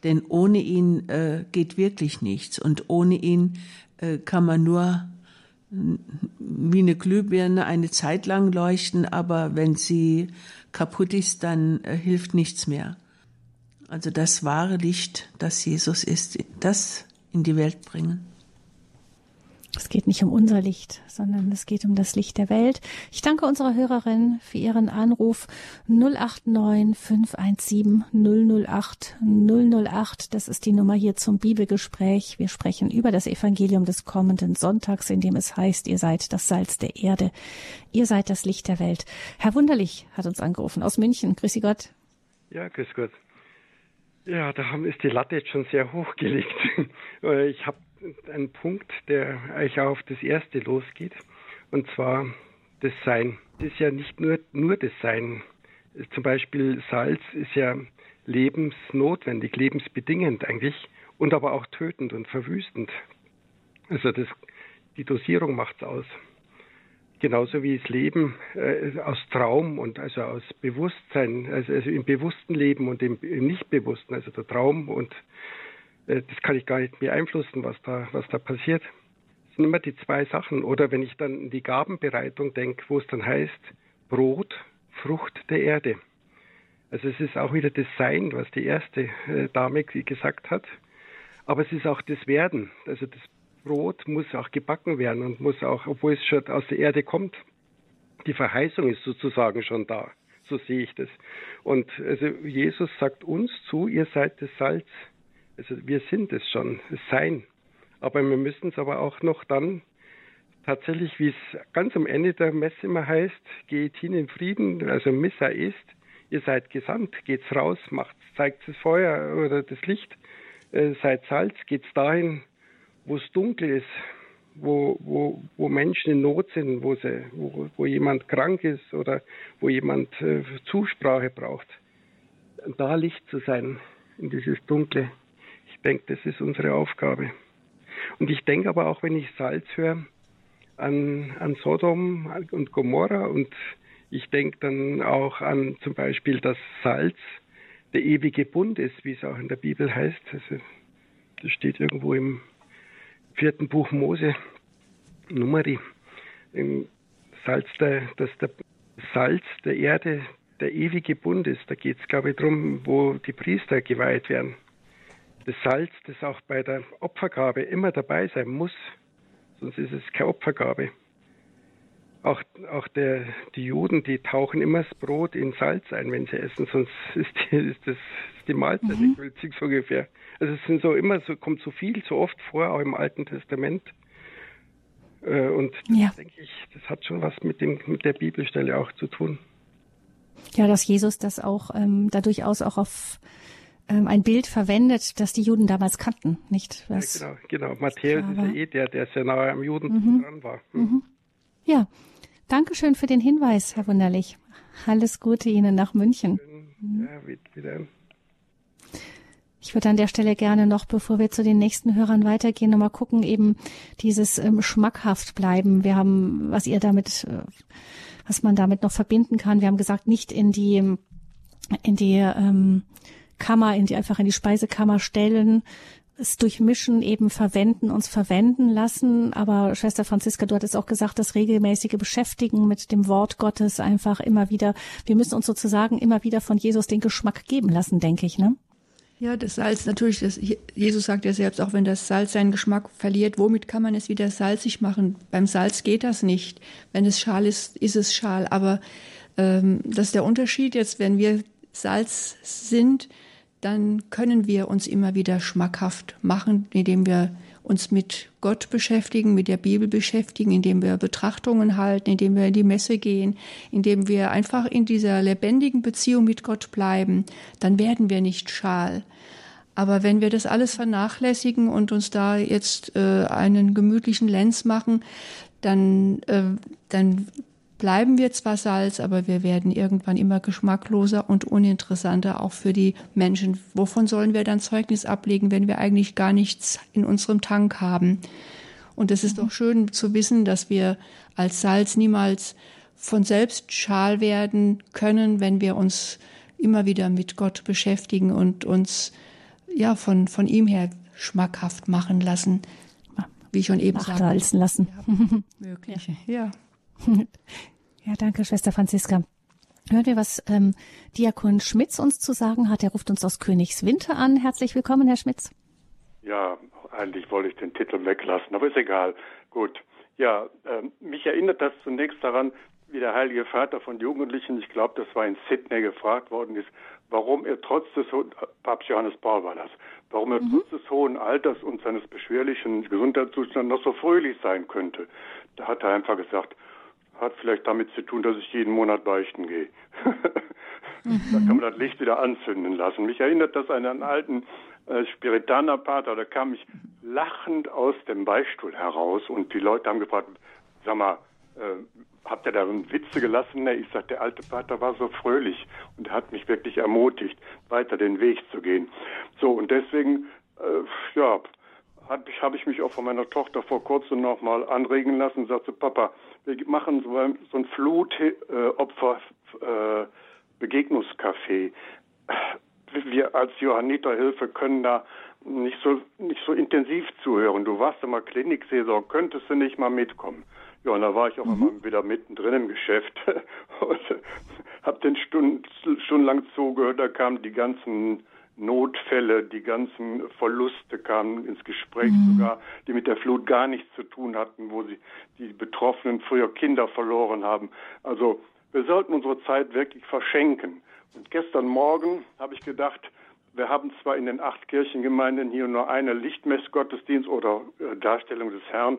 Denn ohne ihn äh, geht wirklich nichts und ohne ihn äh, kann man nur wie eine Glühbirne eine Zeit lang leuchten, aber wenn sie kaputt ist, dann äh, hilft nichts mehr. Also das wahre Licht, das Jesus ist, das in die Welt bringen. Es geht nicht um unser Licht, sondern es geht um das Licht der Welt. Ich danke unserer Hörerin für ihren Anruf 089 517 008 008. Das ist die Nummer hier zum Bibelgespräch. Wir sprechen über das Evangelium des kommenden Sonntags, in dem es heißt, ihr seid das Salz der Erde. Ihr seid das Licht der Welt. Herr Wunderlich hat uns angerufen aus München. Grüßi Gott. Ja, grüß Gott. Ja, da ist die Latte jetzt schon sehr hoch gelegt. Äh, ich habe ein Punkt, der eigentlich auch auf das erste losgeht, und zwar das Sein. Es ist ja nicht nur, nur das Sein. Zum Beispiel Salz ist ja lebensnotwendig, lebensbedingend eigentlich und aber auch tötend und verwüstend. Also das, die Dosierung macht es aus. Genauso wie das Leben äh, aus Traum und also aus Bewusstsein, also, also im bewussten Leben und im, im Nichtbewussten, also der Traum und das kann ich gar nicht beeinflussen, was da, was da passiert. Das sind immer die zwei Sachen. Oder wenn ich dann in die Gabenbereitung denke, wo es dann heißt, Brot, Frucht der Erde. Also es ist auch wieder das Sein, was die erste äh, Dame gesagt hat. Aber es ist auch das Werden. Also das Brot muss auch gebacken werden und muss auch, obwohl es schon aus der Erde kommt, die Verheißung ist sozusagen schon da. So sehe ich das. Und also Jesus sagt uns zu, ihr seid das Salz. Also wir sind es schon, das Sein. Aber wir müssen es aber auch noch dann tatsächlich, wie es ganz am Ende der Messe immer heißt, geht hin in Frieden, also Missa ist, ihr seid gesandt, geht's raus, macht, zeigt das Feuer oder das Licht, äh, seid Salz, geht's dahin, wo es dunkel ist, wo, wo, wo Menschen in Not sind, wo, sie, wo, wo jemand krank ist oder wo jemand äh, Zusprache braucht. Da Licht zu sein in dieses Dunkle. Denke, das ist unsere Aufgabe. Und ich denke aber auch, wenn ich Salz höre, an, an Sodom und Gomorra und ich denke dann auch an zum Beispiel das Salz, der ewige Bund ist, wie es auch in der Bibel heißt. Also, das steht irgendwo im vierten Buch Mose, Numeri, im Salz der, dass der Salz der Erde der ewige Bund ist. Da geht es, glaube ich, darum, wo die Priester geweiht werden. Das Salz, das auch bei der Opfergabe immer dabei sein muss, sonst ist es keine Opfergabe. Auch, auch der, die Juden, die tauchen immer das Brot in Salz ein, wenn sie essen, sonst ist, die, ist das ist die Mahlzeit mhm. nicht gültig so ungefähr. Also es sind so immer so, kommt so viel, so oft vor, auch im Alten Testament. Äh, und ja. denke ich, das hat schon was mit, dem, mit der Bibelstelle auch zu tun. Ja, dass Jesus das auch ähm, da durchaus auch auf ähm, ein Bild verwendet, das die Juden damals kannten, nicht? Was ja, genau, genau. Matthäus ist ja eh der, der sehr nahe am Juden mhm. dran war. Mhm. Mhm. Ja, danke schön für den Hinweis, Herr Wunderlich. Alles Gute Ihnen nach München. Ja, wieder. Ich würde an der Stelle gerne noch, bevor wir zu den nächsten Hörern weitergehen, nochmal gucken, eben dieses ähm, schmackhaft bleiben. Wir haben, was ihr damit, äh, was man damit noch verbinden kann. Wir haben gesagt, nicht in die, in die ähm, Kammer, in die einfach in die Speisekammer stellen, es durchmischen, eben verwenden, uns verwenden lassen. Aber Schwester Franziska, du hattest auch gesagt, das regelmäßige Beschäftigen mit dem Wort Gottes einfach immer wieder. Wir müssen uns sozusagen immer wieder von Jesus den Geschmack geben lassen, denke ich, ne? Ja, das Salz natürlich, das, Jesus sagt ja selbst, auch wenn das Salz seinen Geschmack verliert, womit kann man es wieder salzig machen? Beim Salz geht das nicht. Wenn es Schal ist, ist es Schal. Aber ähm, das ist der Unterschied jetzt, wenn wir Salz sind, dann können wir uns immer wieder schmackhaft machen, indem wir uns mit Gott beschäftigen, mit der Bibel beschäftigen, indem wir Betrachtungen halten, indem wir in die Messe gehen, indem wir einfach in dieser lebendigen Beziehung mit Gott bleiben, dann werden wir nicht schal. Aber wenn wir das alles vernachlässigen und uns da jetzt äh, einen gemütlichen Lenz machen, dann, äh, dann bleiben wir zwar Salz, aber wir werden irgendwann immer geschmackloser und uninteressanter auch für die Menschen. Wovon sollen wir dann Zeugnis ablegen, wenn wir eigentlich gar nichts in unserem Tank haben? Und es ist mhm. doch schön zu wissen, dass wir als Salz niemals von selbst schal werden können, wenn wir uns immer wieder mit Gott beschäftigen und uns ja von, von ihm her schmackhaft machen lassen, wie ich schon eben sagte. lassen. Ja, möglich, ja. Ja, danke, Schwester Franziska. Hören wir, was ähm, Diakon Schmitz uns zu sagen hat. Er ruft uns aus Königswinter an. Herzlich willkommen, Herr Schmitz. Ja, eigentlich wollte ich den Titel weglassen, aber ist egal. Gut. Ja, äh, mich erinnert das zunächst daran, wie der Heilige Vater von Jugendlichen, ich glaube, das war in Sydney gefragt worden ist, warum er trotz des Papst Johannes Paul war das, warum er mhm. trotz des hohen Alters und seines beschwerlichen Gesundheitszustands noch so fröhlich sein könnte. Da hat er einfach gesagt, hat vielleicht damit zu tun, dass ich jeden Monat beichten gehe. Da kann man das Licht wieder anzünden lassen. Mich erinnert das an einen alten äh, Spiritaner-Pater, da kam ich lachend aus dem Beistuhl heraus und die Leute haben gefragt, sag mal, äh, habt ihr da Witze gelassen? Nee, ich sagte, der alte Vater war so fröhlich und hat mich wirklich ermutigt, weiter den Weg zu gehen. So, und deswegen, äh, ja, habe ich, hab ich mich auch von meiner Tochter vor kurzem nochmal anregen lassen und sagte, Papa, wir machen so ein, so ein Flutopfer äh. Wir als Johanniterhilfe können da nicht so nicht so intensiv zuhören. Du warst immer Kliniksaison, könntest du nicht mal mitkommen? Ja, und da war ich auch mhm. immer wieder mittendrin im Geschäft und habe den Stunden, stundenlang zugehört. Da kamen die ganzen Notfälle, die ganzen Verluste kamen ins Gespräch mhm. sogar, die mit der Flut gar nichts zu tun hatten, wo sie die Betroffenen früher Kinder verloren haben. Also wir sollten unsere Zeit wirklich verschenken. Und gestern Morgen habe ich gedacht, wir haben zwar in den acht Kirchengemeinden hier nur eine Lichtmessgottesdienst oder äh, Darstellung des Herrn.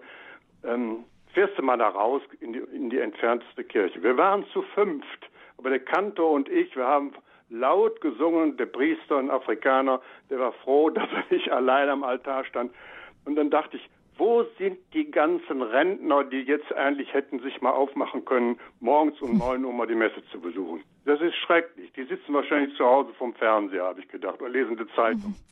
Ähm, fährst du mal da raus in die, in die entfernteste Kirche. Wir waren zu fünft, aber der Kantor und ich, wir haben laut gesungen, der Priester, ein Afrikaner, der war froh, dass er nicht allein am Altar stand. Und dann dachte ich, wo sind die ganzen Rentner, die jetzt eigentlich hätten sich mal aufmachen können, morgens um neun Uhr mal die Messe zu besuchen? Das ist schrecklich. Die sitzen wahrscheinlich zu Hause vom Fernseher, habe ich gedacht, oder lesen die Zeitung.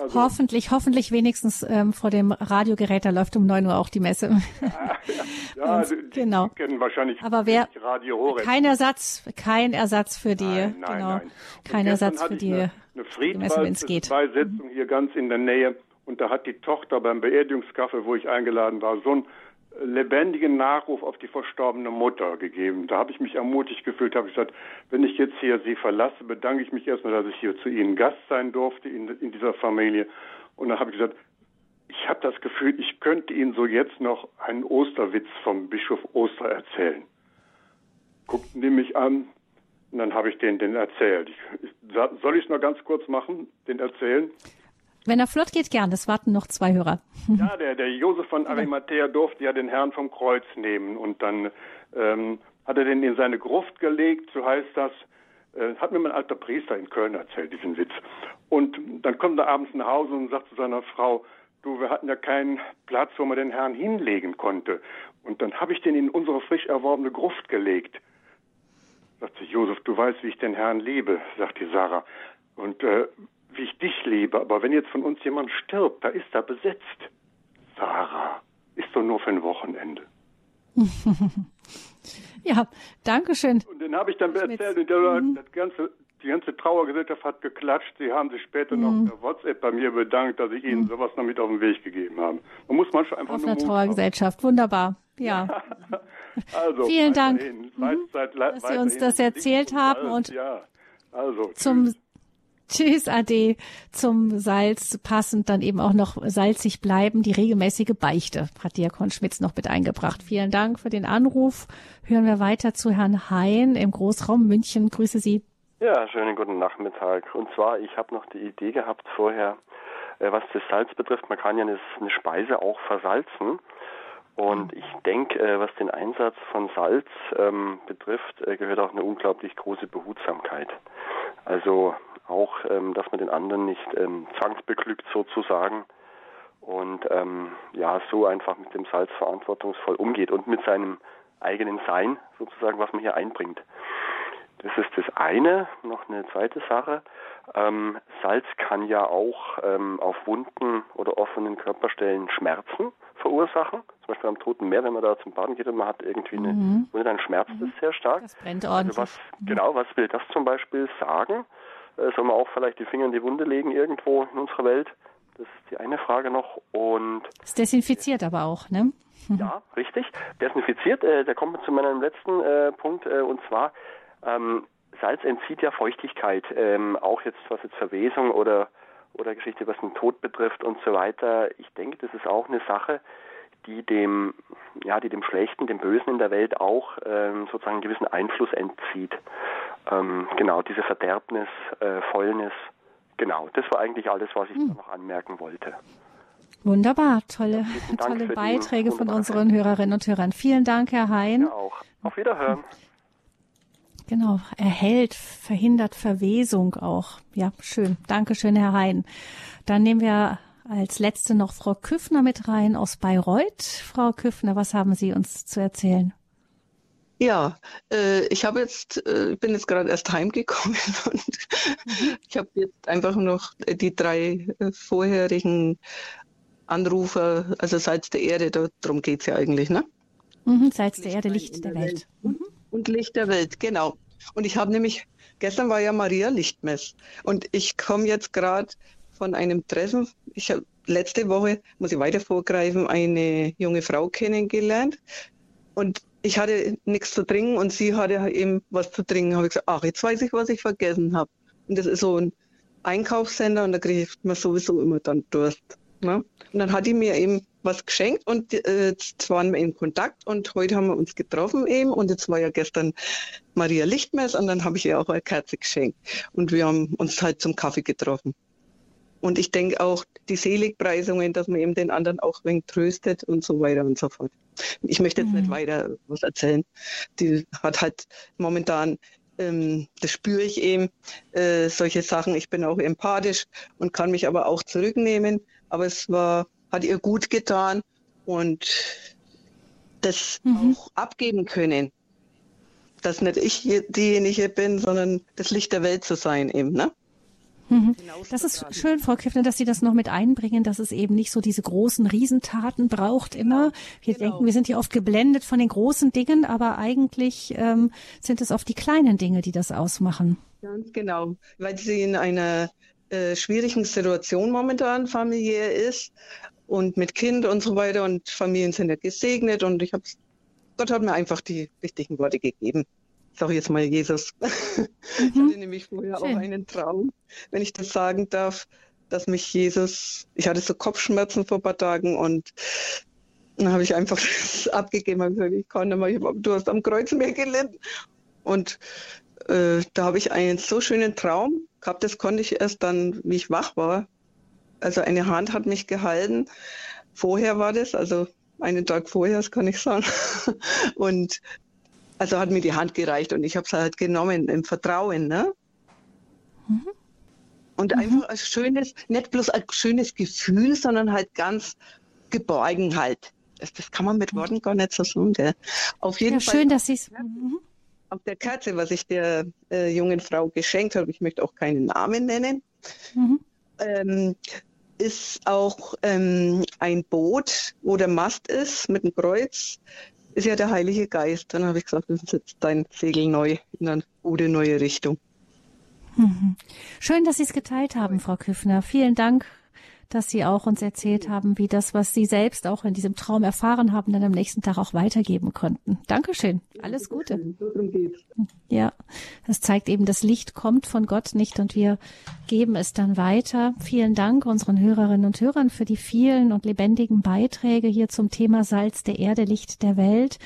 Also, hoffentlich, hoffentlich wenigstens ähm, vor dem Radiogerät, da läuft um neun Uhr auch die Messe. Ja, die, genau. Kennen wahrscheinlich Aber wer, Radio kein Ersatz, kein Ersatz für die, nein, nein, genau, nein. kein Ersatz für die, eine, eine die Messe, wenn es geht. Mhm. hier ganz in der Nähe und da hat die Tochter beim Beerdigungskaffee, wo ich eingeladen war, so ein lebendigen Nachruf auf die verstorbene Mutter gegeben. Da habe ich mich ermutigt gefühlt, habe ich gesagt, wenn ich jetzt hier Sie verlasse, bedanke ich mich erstmal, dass ich hier zu Ihnen Gast sein durfte in, in dieser Familie. Und dann habe ich gesagt, ich habe das Gefühl, ich könnte Ihnen so jetzt noch einen Osterwitz vom Bischof Oster erzählen. Guckten die mich an und dann habe ich denen den erzählt. Ich, ich, soll ich es noch ganz kurz machen, den erzählen? Wenn er flott geht, gern. Es warten noch zwei Hörer. Ja, der, der Josef von Arimathea durfte ja den Herrn vom Kreuz nehmen und dann ähm, hat er den in seine Gruft gelegt, so heißt das. Äh, hat mir mein alter Priester in Köln erzählt, diesen Witz. Und dann kommt er abends nach Hause und sagt zu seiner Frau, du, wir hatten ja keinen Platz, wo man den Herrn hinlegen konnte. Und dann habe ich den in unsere frisch erworbene Gruft gelegt. Sagt sie, Josef, du weißt, wie ich den Herrn liebe, sagt die Sarah. Und äh, wie ich dich liebe, aber wenn jetzt von uns jemand stirbt, da ist er besetzt. Sarah, ist doch nur für ein Wochenende. ja, danke schön. Und den habe ich dann erzählt und der, mhm. das ganze, die ganze Trauergesellschaft hat geklatscht. Sie haben sich später mhm. noch per WhatsApp bei mir bedankt, dass ich ihnen mhm. sowas noch mit auf den Weg gegeben habe. Man muss manchmal einfach auf nur einer Trauergesellschaft, wunderbar. Ja. also, Vielen Dank, mhm. Seit, dass Sie uns das erzählt haben und ja. also, zum tschüss. Tschüss, Ade. Zum Salz passend dann eben auch noch salzig bleiben. Die regelmäßige Beichte hat Diakon Schmitz noch mit eingebracht. Vielen Dank für den Anruf. Hören wir weiter zu Herrn Hein im Großraum München. Grüße Sie. Ja, schönen guten Nachmittag. Und zwar, ich habe noch die Idee gehabt vorher, äh, was das Salz betrifft, man kann ja eine, eine Speise auch versalzen. Und ich denke, äh, was den Einsatz von Salz ähm, betrifft, äh, gehört auch eine unglaublich große Behutsamkeit. Also auch, ähm, dass man den anderen nicht ähm, zwangsbeglückt sozusagen und ähm, ja, so einfach mit dem Salz verantwortungsvoll umgeht und mit seinem eigenen Sein sozusagen, was man hier einbringt. Das ist das eine. Noch eine zweite Sache. Ähm, Salz kann ja auch ähm, auf Wunden oder offenen Körperstellen Schmerzen verursachen. Zum Beispiel am Toten Meer, wenn man da zum Baden geht und man hat irgendwie eine mhm. Wunde, dann schmerzt es mhm. sehr stark. Das brennt ordentlich. Also was, genau, was will das zum Beispiel sagen? Äh, soll man auch vielleicht die Finger in die Wunde legen irgendwo in unserer Welt? Das ist die eine Frage noch. Und es desinfiziert aber auch, ne? Ja, richtig. Desinfiziert. Äh, da kommen wir zu meinem letzten äh, Punkt äh, und zwar ähm, Salz entzieht ja Feuchtigkeit, ähm, auch jetzt was jetzt Verwesung oder oder Geschichte, was den Tod betrifft und so weiter. Ich denke, das ist auch eine Sache, die dem, ja, die dem Schlechten, dem Bösen in der Welt auch ähm, sozusagen einen gewissen Einfluss entzieht. Ähm, genau, diese Verderbnis, äh, Fäulnis. Genau, das war eigentlich alles, was ich hm. noch anmerken wollte. Wunderbar, tolle, ja, tolle Beiträge von unseren Hörerinnen und Hörern. Vielen Dank, Herr Hein. Ja, auch. Auf Wiederhören. Genau, erhält, verhindert Verwesung auch. Ja, schön. Dankeschön, Herr Hein. Dann nehmen wir als letzte noch Frau Küffner mit rein aus Bayreuth. Frau Küffner, was haben Sie uns zu erzählen? Ja, äh, ich habe jetzt, äh, bin jetzt gerade erst heimgekommen und mhm. ich habe jetzt einfach noch die drei äh, vorherigen Anrufer, also Salz der Erde, darum geht es ja eigentlich, ne? Mhm, Salz der Erde, Licht der, der Welt. Welt. Mhm. Und Licht der Welt, genau. Und ich habe nämlich, gestern war ja Maria Lichtmess und ich komme jetzt gerade von einem Treffen. Ich habe letzte Woche, muss ich weiter vorgreifen, eine junge Frau kennengelernt und ich hatte nichts zu trinken und sie hatte eben was zu trinken. Habe ich gesagt, ach, jetzt weiß ich, was ich vergessen habe. Und das ist so ein Einkaufscenter und da kriege ich mir sowieso immer dann Durst. Ne? Und dann hat die mir eben was geschenkt und äh, jetzt waren wir in Kontakt und heute haben wir uns getroffen eben und jetzt war ja gestern Maria Lichtmess und dann habe ich ihr auch eine Kerze geschenkt und wir haben uns halt zum Kaffee getroffen. Und ich denke auch die Seligpreisungen, dass man eben den anderen auch ein wenig tröstet und so weiter und so fort. Ich möchte jetzt mhm. nicht weiter was erzählen. Die hat halt momentan, ähm, das spüre ich eben, äh, solche Sachen. Ich bin auch empathisch und kann mich aber auch zurücknehmen. Aber es war, hat ihr gut getan und das mhm. auch abgeben können. Dass nicht ich diejenige bin, sondern das Licht der Welt zu sein eben, ne? Mhm. Das ist schön, Frau Kiffner, dass Sie das noch mit einbringen, dass es eben nicht so diese großen Riesentaten braucht immer. Wir genau. denken, wir sind hier oft geblendet von den großen Dingen, aber eigentlich ähm, sind es oft die kleinen Dinge, die das ausmachen. Ganz genau, weil sie in einer äh, schwierigen Situation momentan familiär ist und mit Kind und so weiter und Familien sind ja gesegnet und ich habe Gott hat mir einfach die richtigen Worte gegeben sage jetzt mal Jesus. Mhm. Ich hatte nämlich vorher Schön. auch einen Traum, wenn ich das sagen darf, dass mich Jesus, ich hatte so Kopfschmerzen vor ein paar Tagen und dann habe ich einfach abgegeben und gesagt, ich nicht mehr, du hast am Kreuz mehr gelitten. Und äh, da habe ich einen so schönen Traum gehabt, das konnte ich erst dann, wie ich wach war. Also eine Hand hat mich gehalten. Vorher war das, also einen Tag vorher, das kann ich sagen. Und also hat mir die Hand gereicht und ich habe es halt genommen im Vertrauen. Ne? Mhm. Und mhm. einfach ein schönes, nicht bloß ein schönes Gefühl, sondern halt ganz geborgen halt. Das, das kann man mit Worten gar nicht so sagen. Gell? Auf jeden ja, Fall. Schön, dass Sie es. Mhm. Auf der Kerze, was ich der äh, jungen Frau geschenkt habe, ich möchte auch keinen Namen nennen, mhm. ähm, ist auch ähm, ein Boot, wo der Mast ist mit einem Kreuz ist ja der Heilige Geist. Dann habe ich gesagt, das ist jetzt dein Segel neu in eine gute neue Richtung. Mhm. Schön, dass Sie es geteilt haben, Frau Küffner. Vielen Dank dass Sie auch uns erzählt haben, wie das, was Sie selbst auch in diesem Traum erfahren haben, dann am nächsten Tag auch weitergeben konnten. Dankeschön. Alles Gute. Ja, das zeigt eben, das Licht kommt von Gott nicht und wir geben es dann weiter. Vielen Dank unseren Hörerinnen und Hörern für die vielen und lebendigen Beiträge hier zum Thema Salz der Erde, Licht der Welt.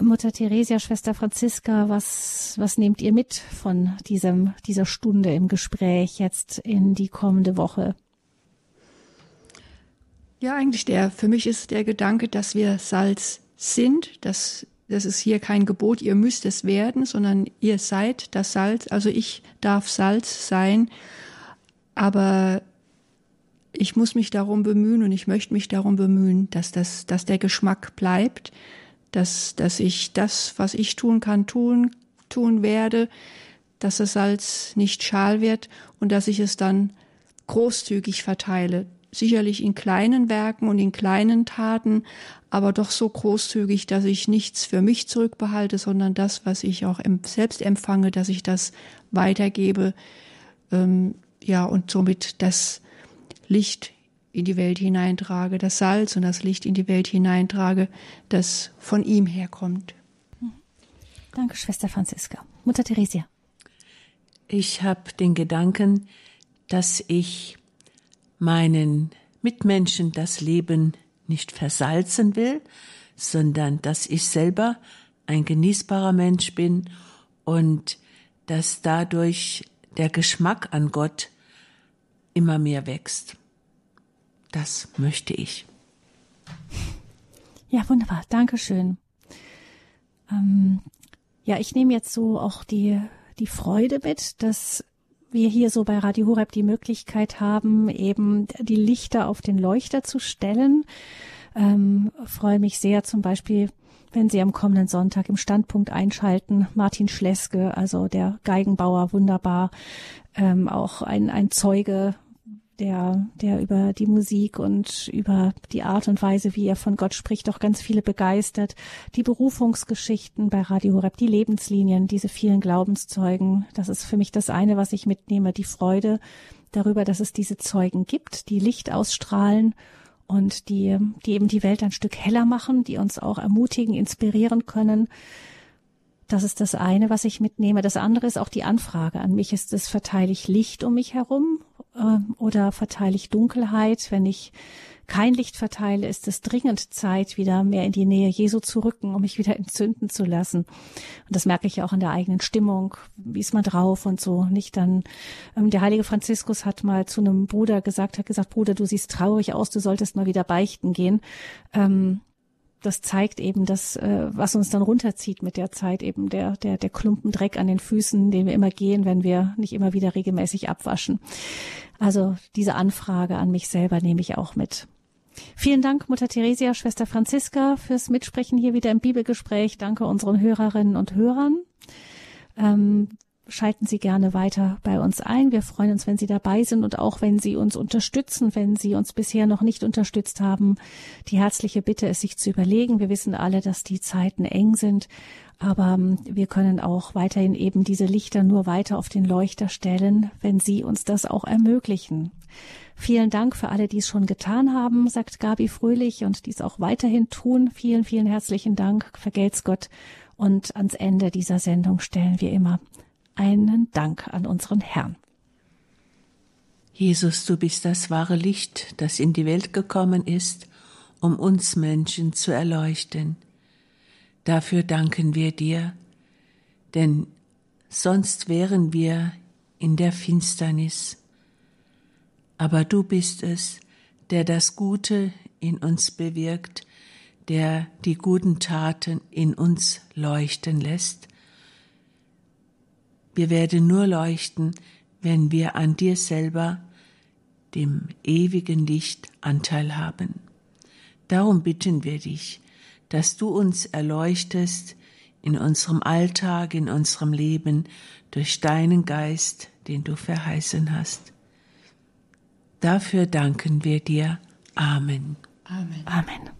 Mutter Theresia, Schwester Franziska, was, was nehmt ihr mit von diesem, dieser Stunde im Gespräch jetzt in die kommende Woche? Ja, eigentlich der, für mich ist der Gedanke, dass wir Salz sind, dass das ist hier kein Gebot, ihr müsst es werden, sondern ihr seid das Salz. Also ich darf Salz sein, aber ich muss mich darum bemühen und ich möchte mich darum bemühen, dass das, dass der Geschmack bleibt, dass, dass ich das, was ich tun kann, tun, tun werde, dass das Salz nicht schal wird und dass ich es dann großzügig verteile sicherlich in kleinen Werken und in kleinen Taten, aber doch so großzügig, dass ich nichts für mich zurückbehalte, sondern das, was ich auch selbst empfange, dass ich das weitergebe, ähm, ja, und somit das Licht in die Welt hineintrage, das Salz und das Licht in die Welt hineintrage, das von ihm herkommt. Danke, Schwester Franziska. Mutter Theresia. Ich habe den Gedanken, dass ich meinen Mitmenschen das Leben nicht versalzen will, sondern dass ich selber ein genießbarer Mensch bin und dass dadurch der Geschmack an Gott immer mehr wächst. Das möchte ich. Ja, wunderbar. Dankeschön. Ähm, ja, ich nehme jetzt so auch die, die Freude mit, dass wir hier so bei Radio Horeb die Möglichkeit haben, eben die Lichter auf den Leuchter zu stellen. Ähm, freue mich sehr zum Beispiel, wenn Sie am kommenden Sonntag im Standpunkt einschalten. Martin Schleske, also der Geigenbauer, wunderbar, ähm, auch ein, ein Zeuge der, der über die Musik und über die Art und Weise, wie er von Gott spricht, auch ganz viele begeistert. Die Berufungsgeschichten bei Radio Horeb, die Lebenslinien, diese vielen Glaubenszeugen, das ist für mich das eine, was ich mitnehme, die Freude darüber, dass es diese Zeugen gibt, die Licht ausstrahlen und die, die eben die Welt ein Stück heller machen, die uns auch ermutigen, inspirieren können. Das ist das eine, was ich mitnehme. Das andere ist auch die Anfrage an mich. Ist es, verteile ich Licht um mich herum äh, oder verteile ich Dunkelheit? Wenn ich kein Licht verteile, ist es dringend Zeit, wieder mehr in die Nähe Jesu zu rücken, um mich wieder entzünden zu lassen. Und das merke ich auch in der eigenen Stimmung. Wie ist man drauf und so? Nicht dann, ähm, der heilige Franziskus hat mal zu einem Bruder gesagt, hat gesagt, Bruder, du siehst traurig aus, du solltest mal wieder beichten gehen. Ähm, das zeigt eben das, äh, was uns dann runterzieht mit der Zeit, eben der, der, der Klumpen Dreck an den Füßen, den wir immer gehen, wenn wir nicht immer wieder regelmäßig abwaschen. Also diese Anfrage an mich selber nehme ich auch mit. Vielen Dank, Mutter Theresia, Schwester Franziska, fürs Mitsprechen hier wieder im Bibelgespräch. Danke unseren Hörerinnen und Hörern. Ähm, schalten Sie gerne weiter bei uns ein. Wir freuen uns, wenn Sie dabei sind und auch wenn Sie uns unterstützen, wenn Sie uns bisher noch nicht unterstützt haben. Die herzliche Bitte ist, sich zu überlegen. Wir wissen alle, dass die Zeiten eng sind, aber ähm, wir können auch weiterhin eben diese Lichter nur weiter auf den Leuchter stellen, wenn Sie uns das auch ermöglichen. Vielen Dank für alle, die es schon getan haben, sagt Gabi Fröhlich und dies auch weiterhin tun. Vielen, vielen herzlichen Dank. Vergelt's Gott. Und ans Ende dieser Sendung stellen wir immer einen Dank an unseren Herrn. Jesus, du bist das wahre Licht, das in die Welt gekommen ist, um uns Menschen zu erleuchten. Dafür danken wir dir, denn sonst wären wir in der Finsternis. Aber du bist es, der das Gute in uns bewirkt, der die guten Taten in uns leuchten lässt wir werden nur leuchten, wenn wir an dir selber, dem ewigen Licht, Anteil haben. Darum bitten wir dich, dass du uns erleuchtest in unserem Alltag, in unserem Leben durch deinen Geist, den du verheißen hast. Dafür danken wir dir. Amen. Amen. Amen.